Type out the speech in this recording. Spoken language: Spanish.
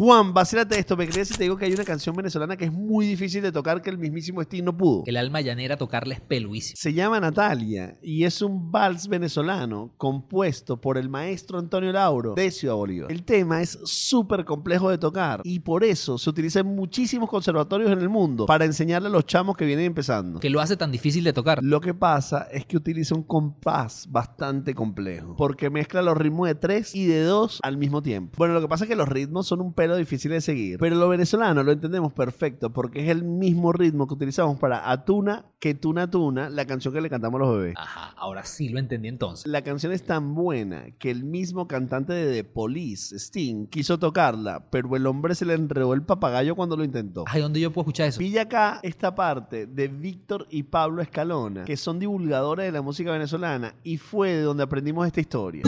Juan, vacílate esto. Me crees si te digo que hay una canción venezolana que es muy difícil de tocar que el mismísimo Sting no pudo. El alma llanera tocarla es peluísimo. Se llama Natalia y es un vals venezolano compuesto por el maestro Antonio Lauro de Ciudad Bolívar. El tema es súper complejo de tocar y por eso se utiliza en muchísimos conservatorios en el mundo para enseñarle a los chamos que vienen empezando. Que lo hace tan difícil de tocar. Lo que pasa es que utiliza un compás bastante complejo porque mezcla los ritmos de tres y de dos al mismo tiempo. Bueno, lo que pasa es que los ritmos son un pelo difícil de seguir, pero lo venezolano lo entendemos perfecto porque es el mismo ritmo que utilizamos para Atuna que Tuna Tuna, la canción que le cantamos a los bebés. Ajá, ahora sí lo entendí entonces. La canción es tan buena que el mismo cantante de The Police, Sting, quiso tocarla, pero el hombre se le enredó el papagayo cuando lo intentó. Ay, ¿dónde yo puedo escuchar eso? Pilla acá esta parte de Víctor y Pablo Escalona, que son divulgadores de la música venezolana y fue de donde aprendimos esta historia.